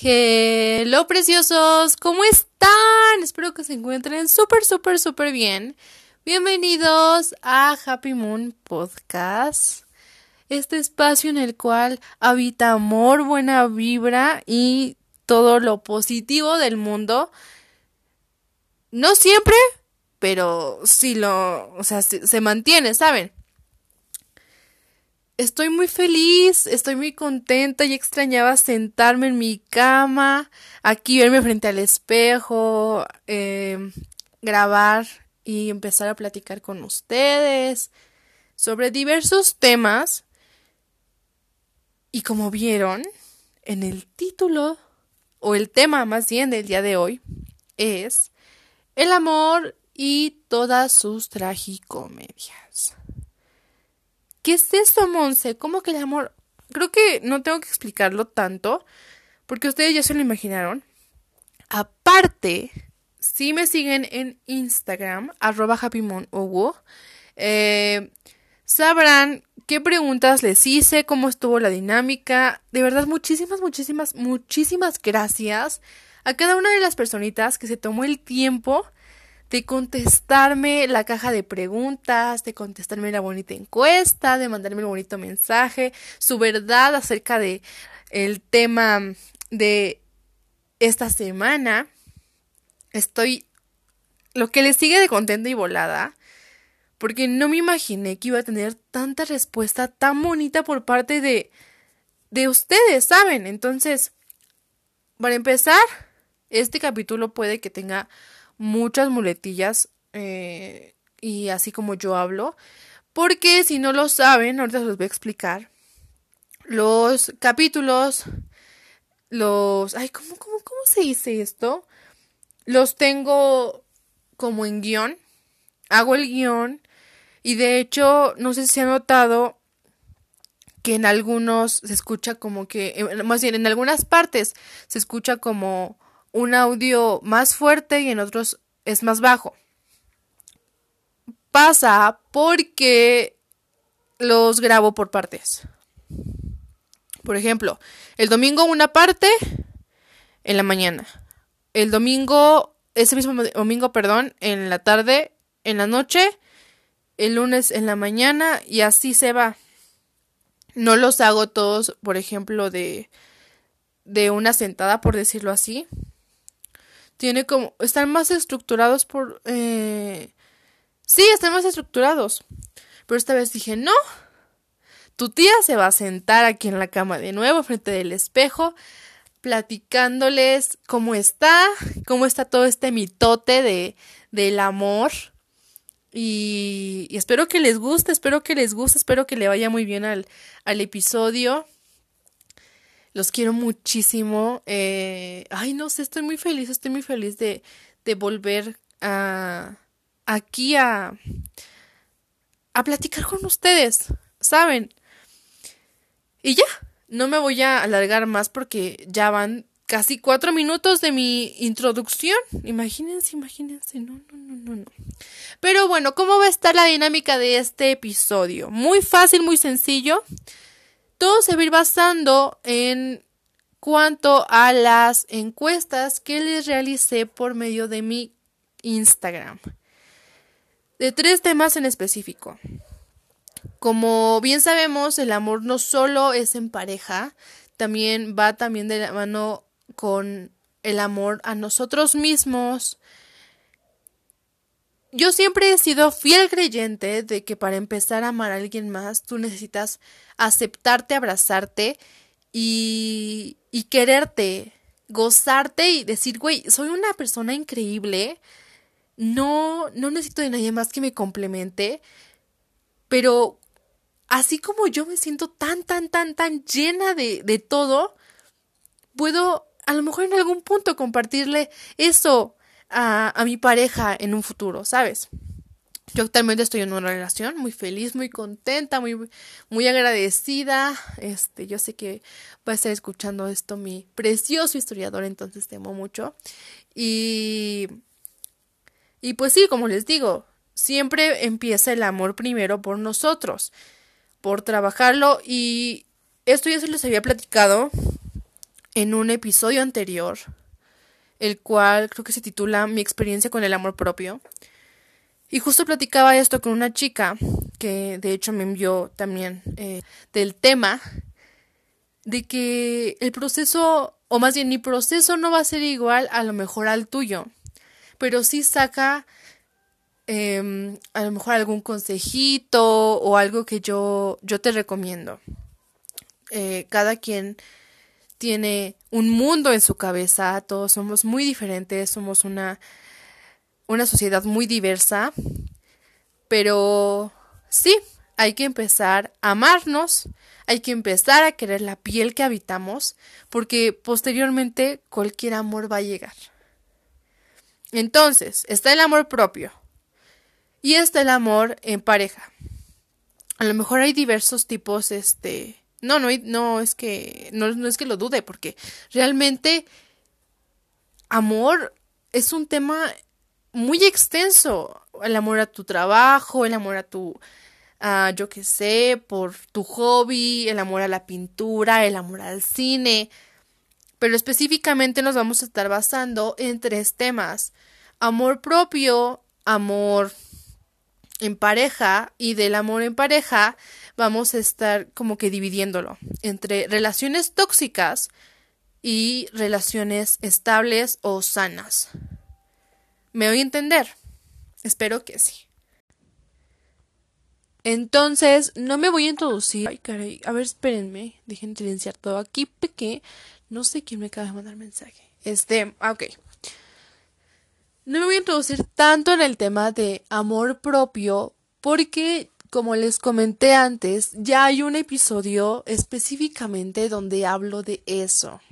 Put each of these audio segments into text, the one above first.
Hello preciosos, ¿cómo están? Espero que se encuentren súper, súper, súper bien. Bienvenidos a Happy Moon Podcast, este espacio en el cual habita amor, buena vibra y todo lo positivo del mundo. No siempre, pero sí lo, o sea, se, se mantiene, ¿saben? Estoy muy feliz, estoy muy contenta y extrañaba sentarme en mi cama, aquí verme frente al espejo, eh, grabar y empezar a platicar con ustedes sobre diversos temas. Y como vieron, en el título, o el tema más bien del día de hoy, es el amor y todas sus tragicomedias. ¿Qué es esto, Monse? ¿Cómo que el amor? Creo que no tengo que explicarlo tanto, porque ustedes ya se lo imaginaron. Aparte, si me siguen en Instagram, arroba eh, sabrán qué preguntas les hice, cómo estuvo la dinámica. De verdad, muchísimas, muchísimas, muchísimas gracias a cada una de las personitas que se tomó el tiempo de contestarme la caja de preguntas, de contestarme la bonita encuesta, de mandarme el bonito mensaje, su verdad acerca de el tema de esta semana. Estoy lo que le sigue de contenta y volada, porque no me imaginé que iba a tener tanta respuesta tan bonita por parte de de ustedes, ¿saben? Entonces, para empezar, este capítulo puede que tenga muchas muletillas eh, y así como yo hablo. Porque si no lo saben, ahorita se los voy a explicar. Los capítulos, los... Ay, ¿cómo, cómo, cómo se dice esto? Los tengo como en guion. Hago el guion. Y de hecho, no sé si han notado que en algunos se escucha como que, más bien en algunas partes se escucha como un audio más fuerte y en otros es más bajo. Pasa porque los grabo por partes. Por ejemplo, el domingo una parte en la mañana. El domingo, ese mismo domingo, perdón, en la tarde, en la noche, el lunes en la mañana y así se va. No los hago todos, por ejemplo, de, de una sentada, por decirlo así tiene como, están más estructurados por, eh, sí, están más estructurados. Pero esta vez dije, no, tu tía se va a sentar aquí en la cama de nuevo, frente del espejo, platicándoles cómo está, cómo está todo este mitote de, del amor. Y, y, espero que les guste, espero que les guste, espero que le vaya muy bien al, al episodio. Los quiero muchísimo. Eh, ay, no sé, estoy muy feliz, estoy muy feliz de, de volver a aquí a a platicar con ustedes, ¿saben? Y ya, no me voy a alargar más porque ya van casi cuatro minutos de mi introducción. Imagínense, imagínense, no, no, no, no, no. Pero bueno, ¿cómo va a estar la dinámica de este episodio? Muy fácil, muy sencillo todo se va a ir basando en cuanto a las encuestas que les realicé por medio de mi Instagram. De tres temas en específico. Como bien sabemos, el amor no solo es en pareja, también va también de la mano con el amor a nosotros mismos, yo siempre he sido fiel creyente de que para empezar a amar a alguien más, tú necesitas aceptarte, abrazarte y, y quererte, gozarte y decir, güey, soy una persona increíble, no, no necesito de nadie más que me complemente, pero así como yo me siento tan, tan, tan, tan llena de, de todo, puedo a lo mejor en algún punto compartirle eso a, mi pareja en un futuro, ¿sabes? Yo actualmente estoy en una relación muy feliz, muy contenta, muy, muy agradecida. Este, yo sé que va a estar escuchando esto mi precioso historiador, entonces te amo mucho. Y, y pues sí, como les digo, siempre empieza el amor primero por nosotros, por trabajarlo. Y esto ya se los había platicado en un episodio anterior, el cual creo que se titula Mi experiencia con el amor propio. Y justo platicaba esto con una chica que de hecho me envió también eh, del tema de que el proceso, o más bien mi proceso no va a ser igual a lo mejor al tuyo, pero sí saca em, a lo mejor algún consejito o algo que yo, yo te recomiendo. Eh, cada quien tiene un mundo en su cabeza, todos somos muy diferentes, somos una, una sociedad muy diversa, pero sí, hay que empezar a amarnos, hay que empezar a querer la piel que habitamos, porque posteriormente cualquier amor va a llegar. Entonces, está el amor propio y está el amor en pareja. A lo mejor hay diversos tipos, este, no, no, no es que, no, no es que lo dude, porque realmente amor es un tema muy extenso. El amor a tu trabajo, el amor a tu, yo qué sé, por tu hobby, el amor a la pintura, el amor al cine. Pero específicamente nos vamos a estar basando en tres temas. Amor propio, amor en pareja y del amor en pareja vamos a estar como que dividiéndolo entre relaciones tóxicas y relaciones estables o sanas. ¿Me voy a entender? Espero que sí. Entonces, no me voy a introducir. Ay, caray. A ver, espérenme. Dejen silenciar todo aquí porque no sé quién me acaba de mandar mensaje. Este, ah, ok. No me voy a introducir tanto en el tema de amor propio porque, como les comenté antes, ya hay un episodio específicamente donde hablo de eso.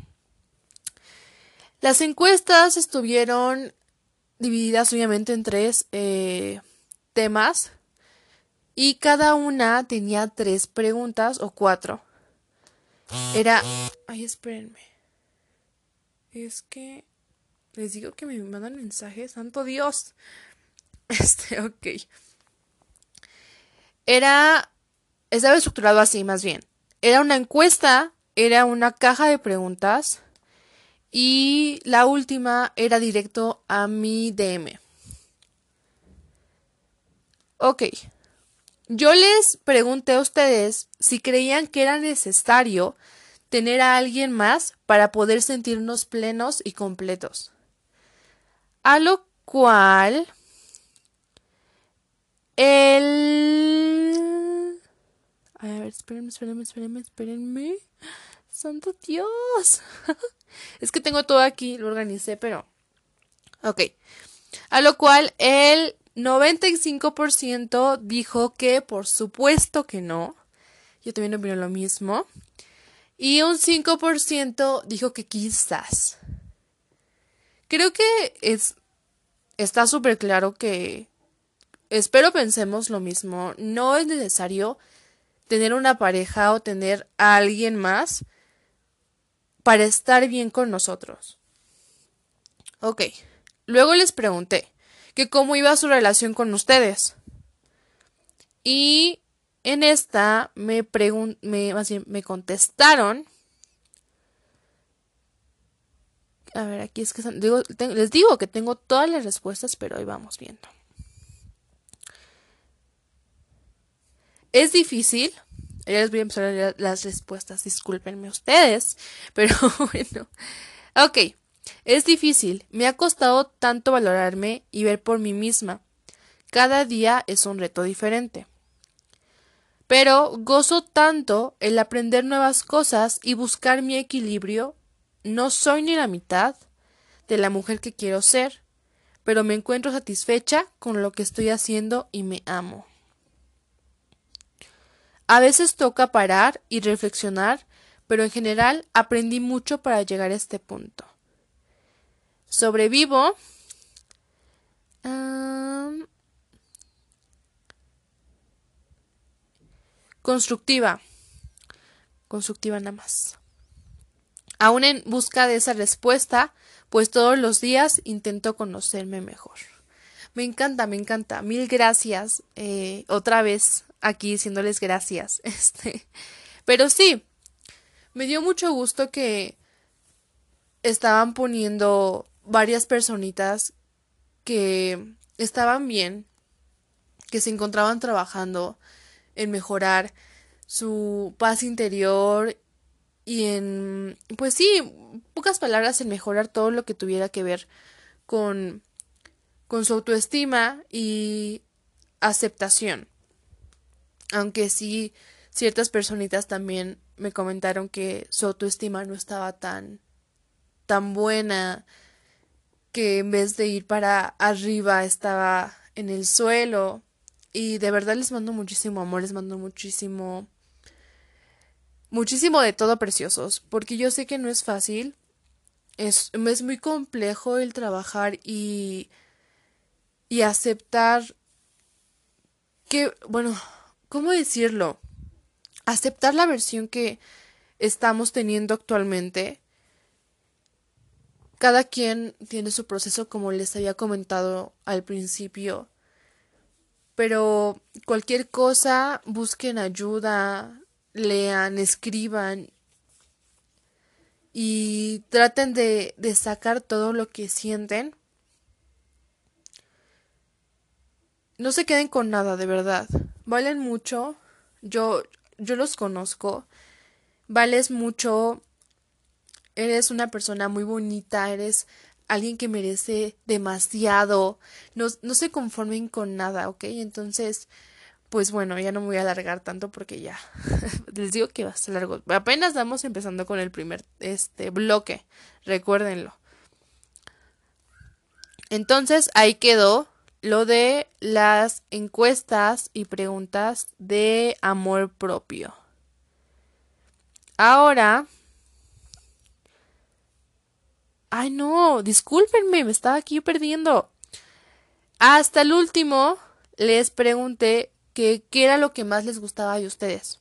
Las encuestas estuvieron divididas obviamente en tres eh, temas y cada una tenía tres preguntas o cuatro. Era... Ay, espérenme. Es que... Les digo que me mandan mensajes. Santo Dios. Este, ok. Era... Estaba estructurado así, más bien. Era una encuesta, era una caja de preguntas y la última era directo a mi DM. Ok. Yo les pregunté a ustedes si creían que era necesario tener a alguien más para poder sentirnos plenos y completos. A lo cual el... A ver, espérenme, espérenme, espérenme, espérenme. Santo Dios. es que tengo todo aquí, lo organicé, pero... Ok. A lo cual el 95% dijo que por supuesto que no. Yo también opino lo mismo. Y un 5% dijo que quizás. Creo que es está súper claro que espero pensemos lo mismo. No es necesario tener una pareja o tener a alguien más para estar bien con nosotros. Ok. Luego les pregunté que cómo iba su relación con ustedes. Y en esta me, me, me contestaron. A ver, aquí es que les digo que tengo todas las respuestas, pero ahí vamos viendo. Es difícil. Ya les voy a empezar a leer las respuestas. Discúlpenme ustedes. Pero bueno. Ok. Es difícil, me ha costado tanto valorarme y ver por mí misma. Cada día es un reto diferente. Pero gozo tanto el aprender nuevas cosas y buscar mi equilibrio. No soy ni la mitad de la mujer que quiero ser, pero me encuentro satisfecha con lo que estoy haciendo y me amo. A veces toca parar y reflexionar, pero en general aprendí mucho para llegar a este punto sobrevivo. constructiva. Constructiva nada más. Aún en busca de esa respuesta, pues todos los días intento conocerme mejor. Me encanta, me encanta. Mil gracias. Eh, otra vez aquí diciéndoles gracias. Este. Pero sí, me dio mucho gusto que estaban poniendo varias personitas que estaban bien, que se encontraban trabajando en mejorar su paz interior y en, pues sí, pocas palabras, en mejorar todo lo que tuviera que ver con, con su autoestima y aceptación. Aunque sí, ciertas personitas también me comentaron que su autoestima no estaba tan, tan buena, que en vez de ir para arriba estaba en el suelo. Y de verdad les mando muchísimo amor, les mando muchísimo, muchísimo de todo preciosos, porque yo sé que no es fácil, es, es muy complejo el trabajar y, y aceptar que, bueno, ¿cómo decirlo? Aceptar la versión que estamos teniendo actualmente. Cada quien tiene su proceso como les había comentado al principio. Pero cualquier cosa, busquen ayuda, lean, escriban y traten de, sacar todo lo que sienten no se queden con nada, de verdad. Valen mucho. Yo, yo los conozco. Vales mucho. Eres una persona muy bonita. Eres alguien que merece demasiado. No, no se conformen con nada, ¿ok? Entonces, pues bueno, ya no me voy a alargar tanto porque ya les digo que va a ser largo. Apenas vamos empezando con el primer este bloque. Recuérdenlo. Entonces, ahí quedó lo de las encuestas y preguntas de amor propio. Ahora... Ay, no, discúlpenme, me estaba aquí perdiendo. Hasta el último les pregunté que qué era lo que más les gustaba de ustedes.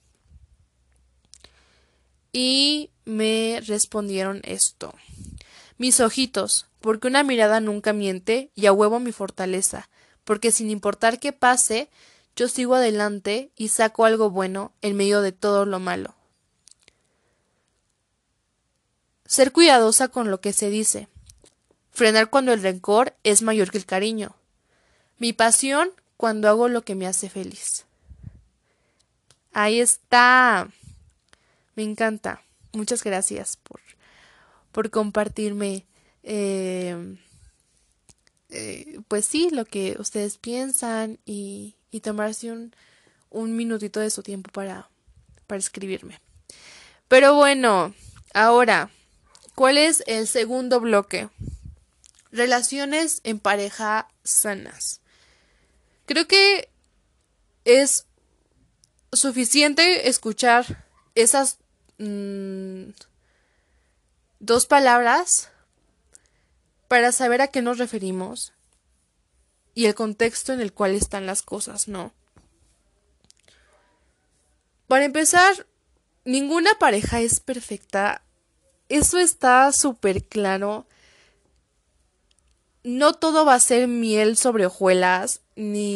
Y me respondieron esto. Mis ojitos, porque una mirada nunca miente y a huevo mi fortaleza, porque sin importar qué pase, yo sigo adelante y saco algo bueno en medio de todo lo malo. Ser cuidadosa con lo que se dice. Frenar cuando el rencor es mayor que el cariño. Mi pasión cuando hago lo que me hace feliz. Ahí está. Me encanta. Muchas gracias por, por compartirme eh, eh, pues sí, lo que ustedes piensan y, y tomarse un, un minutito de su tiempo para, para escribirme. Pero bueno, ahora, ¿cuál es el segundo bloque? Relaciones en pareja sanas. Creo que es suficiente escuchar esas mm, dos palabras para saber a qué nos referimos y el contexto en el cual están las cosas, ¿no? Para empezar, ninguna pareja es perfecta. Eso está súper claro. No todo va a ser miel sobre hojuelas, ni...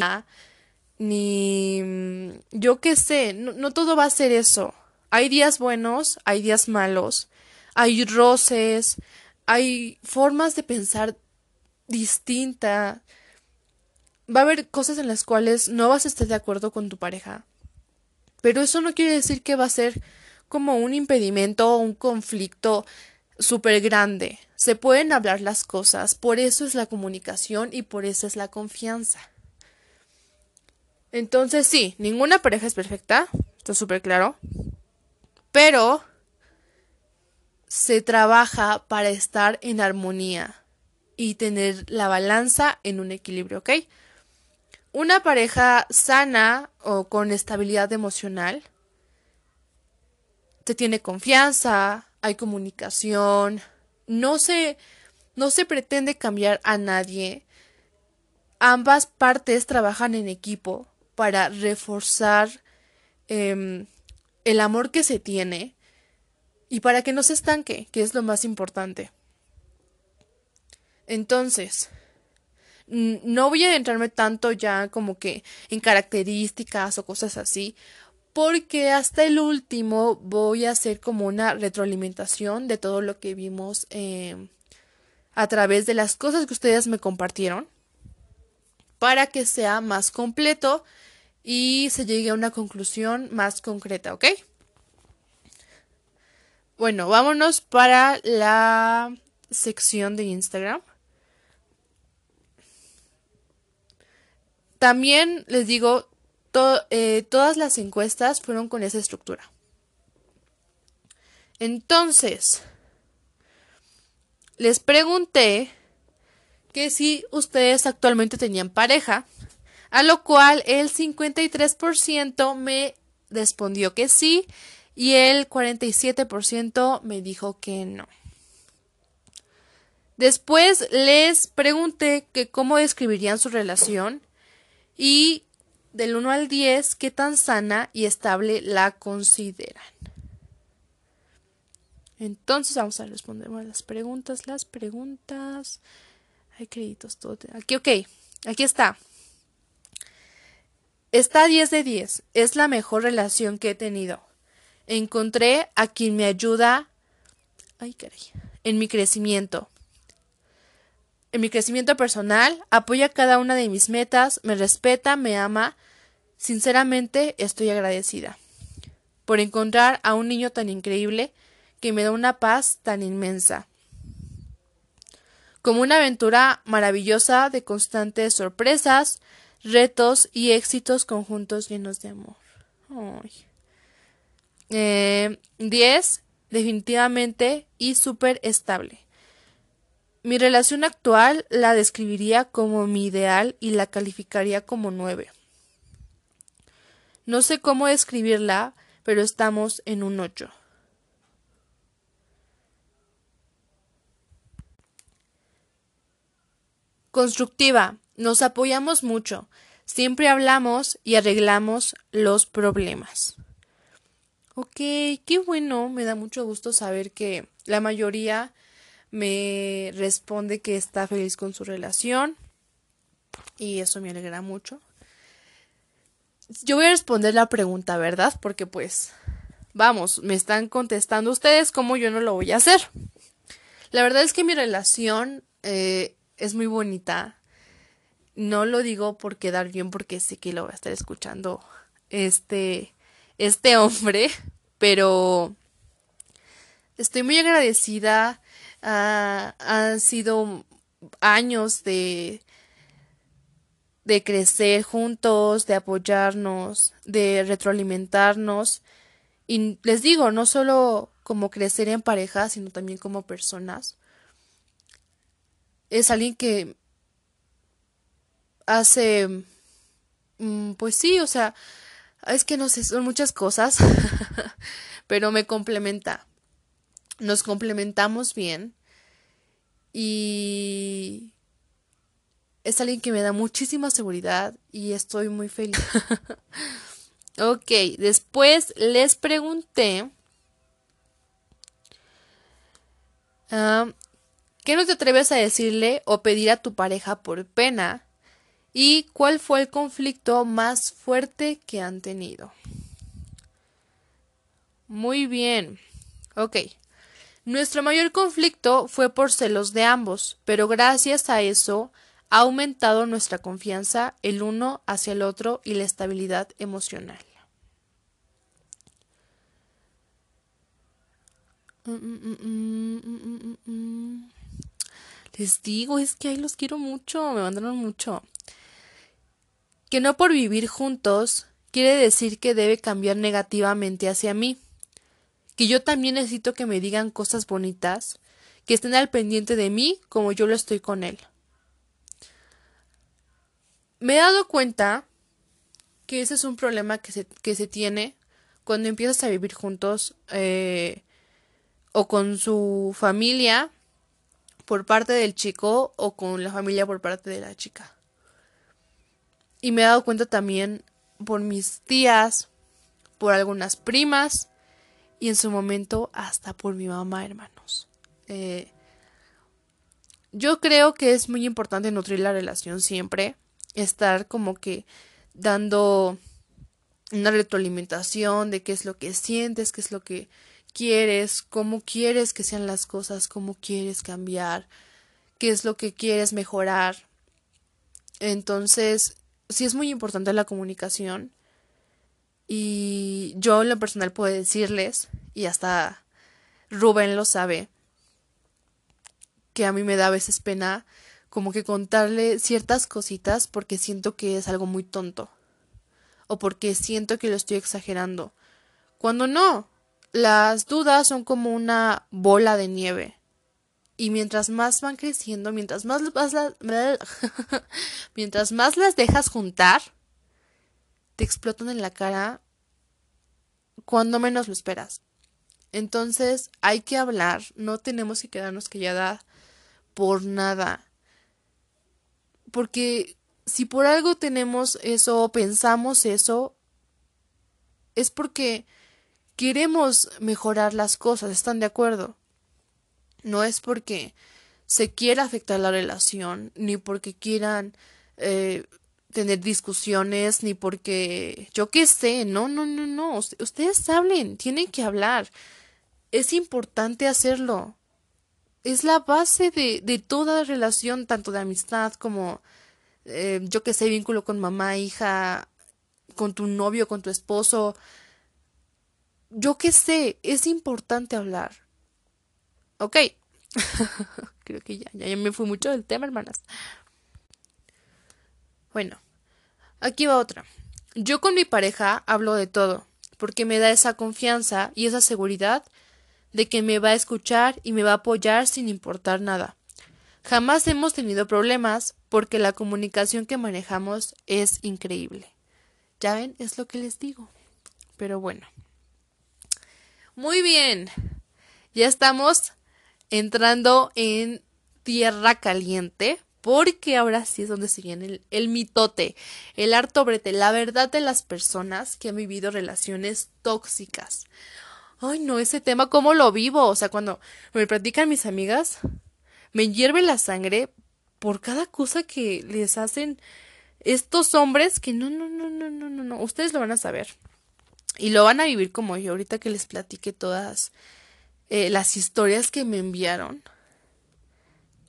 ni... yo qué sé, no, no todo va a ser eso. Hay días buenos, hay días malos, hay roces, hay formas de pensar distinta. Va a haber cosas en las cuales no vas a estar de acuerdo con tu pareja. Pero eso no quiere decir que va a ser como un impedimento o un conflicto súper grande. Se pueden hablar las cosas, por eso es la comunicación y por eso es la confianza. Entonces sí, ninguna pareja es perfecta, está súper claro. Pero se trabaja para estar en armonía y tener la balanza en un equilibrio, ¿ok? Una pareja sana o con estabilidad emocional te tiene confianza, hay comunicación, no se, no se pretende cambiar a nadie. Ambas partes trabajan en equipo para reforzar em, el amor que se tiene y para que no se estanque, que es lo más importante. Entonces, no voy a entrarme tanto ya como que en características o cosas así, porque hasta el último voy a hacer como una retroalimentación de todo lo que vimos eh, a través de las cosas que ustedes me compartieron para que sea más completo y se llegue a una conclusión más concreta, ¿ok? Bueno, vámonos para la sección de Instagram. También les digo, eh, todas las encuestas fueron con esa estructura. Entonces, les pregunté que si ustedes actualmente tenían pareja, a lo cual el 53% me respondió que sí y el 47% me dijo que no. Después les pregunté que cómo describirían su relación y del 1 al 10 qué tan sana y estable la consideran. Entonces vamos a responder las preguntas, las preguntas. Hay créditos, todo. Aquí, ok. Aquí está. Está 10 de 10. Es la mejor relación que he tenido. Encontré a quien me ayuda. Ay, caray. En mi crecimiento. En mi crecimiento personal, apoya cada una de mis metas, me respeta, me ama. Sinceramente, estoy agradecida por encontrar a un niño tan increíble que me da una paz tan inmensa como una aventura maravillosa de constantes sorpresas, retos y éxitos conjuntos llenos de amor. 10. Eh, definitivamente y súper estable. Mi relación actual la describiría como mi ideal y la calificaría como 9. No sé cómo describirla, pero estamos en un 8. Constructiva. Nos apoyamos mucho. Siempre hablamos y arreglamos los problemas. Ok, qué bueno. Me da mucho gusto saber que la mayoría me responde que está feliz con su relación. Y eso me alegra mucho. Yo voy a responder la pregunta, ¿verdad? Porque pues, vamos, me están contestando ustedes como yo no lo voy a hacer. La verdad es que mi relación eh, es muy bonita. No lo digo por quedar bien porque sé que lo va a estar escuchando este, este hombre, pero estoy muy agradecida. Ah, han sido años de, de crecer juntos, de apoyarnos, de retroalimentarnos. Y les digo, no solo como crecer en pareja, sino también como personas es alguien que hace, mm, pues sí, o sea, es que no sé, son muchas cosas, pero me complementa. Nos complementamos bien y es alguien que me da muchísima seguridad y estoy muy feliz. ok, después les pregunté ah, ¿Qué no te atreves a decirle o pedir a tu pareja por pena? ¿Y cuál fue el conflicto más fuerte que han tenido? Muy bien. Ok. Nuestro mayor conflicto fue por celos de ambos, pero gracias a eso ha aumentado nuestra confianza el uno hacia el otro y la estabilidad emocional. Mm, mm, mm, les digo, es que ahí los quiero mucho, me mandaron mucho. Que no por vivir juntos quiere decir que debe cambiar negativamente hacia mí. Que yo también necesito que me digan cosas bonitas, que estén al pendiente de mí como yo lo estoy con él. Me he dado cuenta que ese es un problema que se, que se tiene cuando empiezas a vivir juntos eh, o con su familia por parte del chico o con la familia por parte de la chica. Y me he dado cuenta también por mis tías, por algunas primas y en su momento hasta por mi mamá, hermanos. Eh, yo creo que es muy importante nutrir la relación siempre, estar como que dando una retroalimentación de qué es lo que sientes, qué es lo que quieres, cómo quieres que sean las cosas, cómo quieres cambiar, qué es lo que quieres mejorar. Entonces, sí es muy importante la comunicación. Y yo en lo personal puedo decirles, y hasta Rubén lo sabe, que a mí me da a veces pena como que contarle ciertas cositas porque siento que es algo muy tonto o porque siento que lo estoy exagerando. Cuando no, las dudas son como una bola de nieve. Y mientras más van creciendo, mientras más, las, mientras más las dejas juntar, te explotan en la cara cuando menos lo esperas. Entonces hay que hablar, no tenemos que quedarnos calladas por nada. Porque si por algo tenemos eso o pensamos eso, es porque queremos mejorar las cosas, ¿están de acuerdo? No es porque se quiera afectar la relación, ni porque quieran eh, tener discusiones, ni porque yo qué sé, no, no, no, no, ustedes hablen, tienen que hablar, es importante hacerlo, es la base de, de toda relación, tanto de amistad como, eh, yo qué sé, vínculo con mamá, hija, con tu novio, con tu esposo, yo qué sé, es importante hablar. Ok. Creo que ya, ya, me fui mucho del tema, hermanas. Bueno, aquí va otra. Yo con mi pareja hablo de todo, porque me da esa confianza y esa seguridad de que me va a escuchar y me va a apoyar sin importar nada. Jamás hemos tenido problemas porque la comunicación que manejamos es increíble. Ya ven, es lo que les digo. Pero bueno. Muy bien. Ya estamos entrando en tierra caliente. Porque ahora sí es donde se viene el, el mitote, el harto brete, la verdad de las personas que han vivido relaciones tóxicas. Ay, no, ese tema, ¿cómo lo vivo? O sea, cuando me platican mis amigas, me hierve la sangre por cada cosa que les hacen estos hombres que no, no, no, no, no, no, no, ustedes lo van a saber. Y lo van a vivir como yo, ahorita que les platique todas eh, las historias que me enviaron.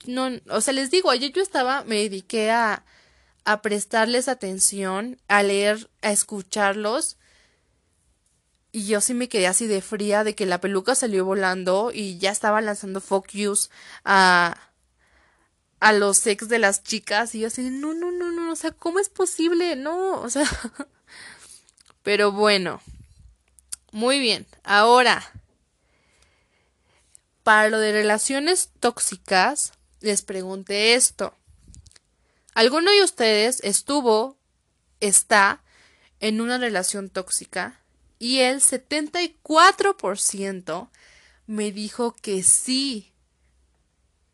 No, o sea, les digo, ayer yo estaba, me dediqué a, a prestarles atención, a leer, a escucharlos. Y yo sí me quedé así de fría de que la peluca salió volando y ya estaba lanzando focus a, a los ex de las chicas. Y yo así, no, no, no, no, o sea, ¿cómo es posible? No, o sea. Pero bueno. Muy bien, ahora, para lo de relaciones tóxicas, les pregunté esto. ¿Alguno de ustedes estuvo, está en una relación tóxica? Y el 74% me dijo que sí.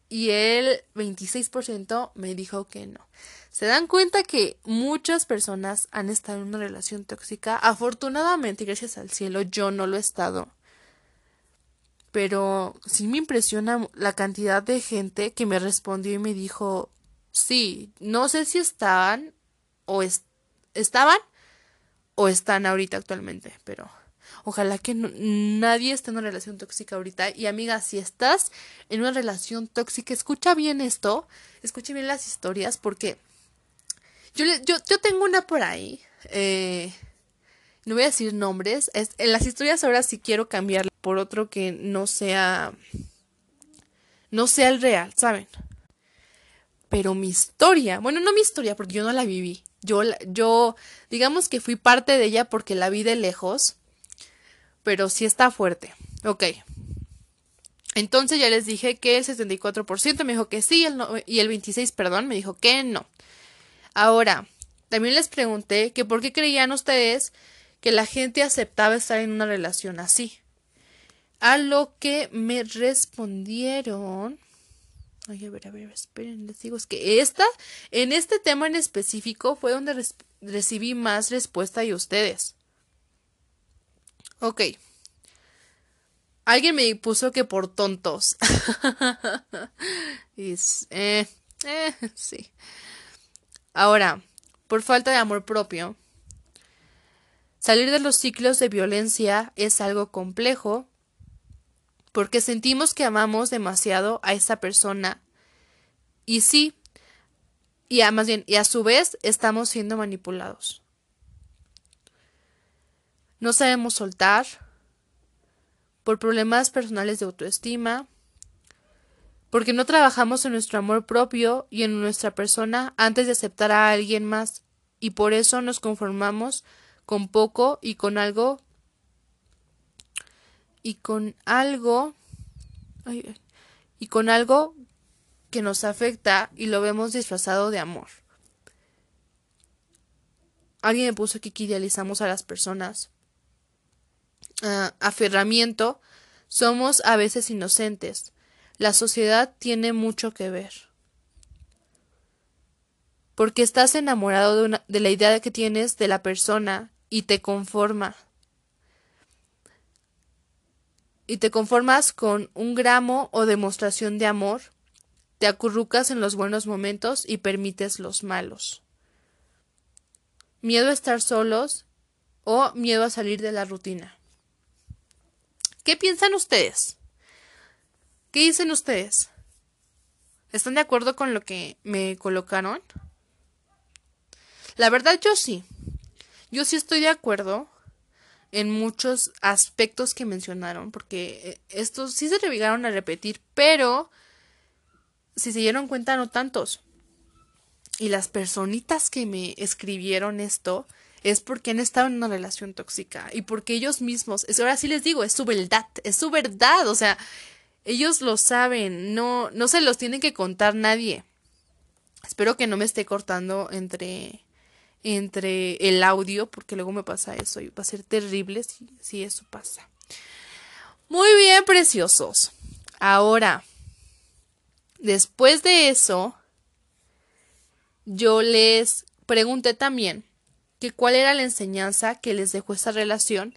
Y el 26% me dijo que no se dan cuenta que muchas personas han estado en una relación tóxica. Afortunadamente, gracias al cielo, yo no lo he estado. Pero sí me impresiona la cantidad de gente que me respondió y me dijo, sí, no sé si estaban o estaban o están ahorita actualmente, pero ojalá que nadie esté en una relación tóxica ahorita. Y amiga, si estás en una relación tóxica, escucha bien esto, escucha bien las historias, porque yo, yo, yo tengo una por ahí. Eh, no voy a decir nombres. Es, en las historias ahora sí quiero cambiarla por otro que no sea. No sea el real, ¿saben? Pero mi historia, bueno, no mi historia, porque yo no la viví. Yo, yo, digamos que fui parte de ella porque la vi de lejos, pero sí está fuerte. Ok. Entonces ya les dije que el 74% me dijo que sí el y el 26%, perdón, me dijo que no. Ahora, también les pregunté que por qué creían ustedes que la gente aceptaba estar en una relación así. A lo que me respondieron. Ay, a ver, a ver, esperen, les digo, es que esta, en este tema en específico, fue donde recibí más respuesta de ustedes. Ok. Alguien me puso que por tontos. y, eh, eh, sí. Ahora, por falta de amor propio, Salir de los ciclos de violencia es algo complejo porque sentimos que amamos demasiado a esa persona y sí, y a, más bien, y a su vez estamos siendo manipulados. No sabemos soltar por problemas personales de autoestima, porque no trabajamos en nuestro amor propio y en nuestra persona antes de aceptar a alguien más, y por eso nos conformamos con poco y con algo y con algo y con algo que nos afecta y lo vemos disfrazado de amor. Alguien me puso aquí que idealizamos a las personas. Uh, aferramiento. Somos a veces inocentes. La sociedad tiene mucho que ver. Porque estás enamorado de, una, de la idea que tienes de la persona y te conforma. Y te conformas con un gramo o demostración de amor, te acurrucas en los buenos momentos y permites los malos. Miedo a estar solos o miedo a salir de la rutina. ¿Qué piensan ustedes? ¿Qué dicen ustedes? ¿Están de acuerdo con lo que me colocaron? La verdad yo sí. Yo sí estoy de acuerdo en muchos aspectos que mencionaron, porque eh, estos sí se llegaron a repetir, pero si se dieron cuenta, no tantos. Y las personitas que me escribieron esto es porque han estado en una relación tóxica y porque ellos mismos, ahora sí les digo, es su verdad, es su verdad, o sea, ellos lo saben, no, no se los tiene que contar nadie. Espero que no me esté cortando entre entre el audio, porque luego me pasa eso y va a ser terrible si, si eso pasa. Muy bien, preciosos. Ahora, después de eso, yo les pregunté también que cuál era la enseñanza que les dejó esta relación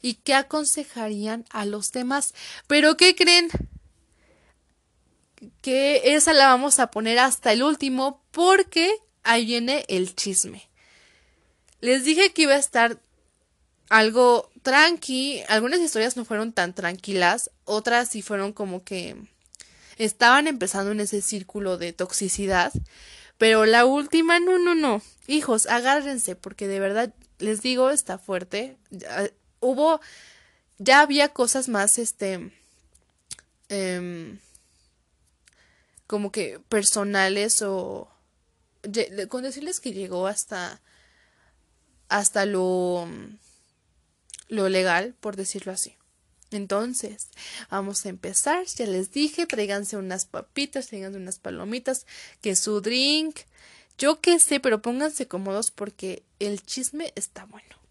y qué aconsejarían a los demás. Pero ¿qué creen? Que esa la vamos a poner hasta el último porque ahí viene el chisme. Les dije que iba a estar algo tranqui. Algunas historias no fueron tan tranquilas, otras sí fueron como que estaban empezando en ese círculo de toxicidad. Pero la última, no, no, no. Hijos, agárrense, porque de verdad, les digo, está fuerte. hubo, ya había cosas más, este, em, como que personales o... Con decirles que llegó hasta hasta lo, lo legal, por decirlo así. Entonces, vamos a empezar. Ya les dije, tráiganse unas papitas, tráiganse unas palomitas, que su drink, yo qué sé, pero pónganse cómodos porque el chisme está bueno.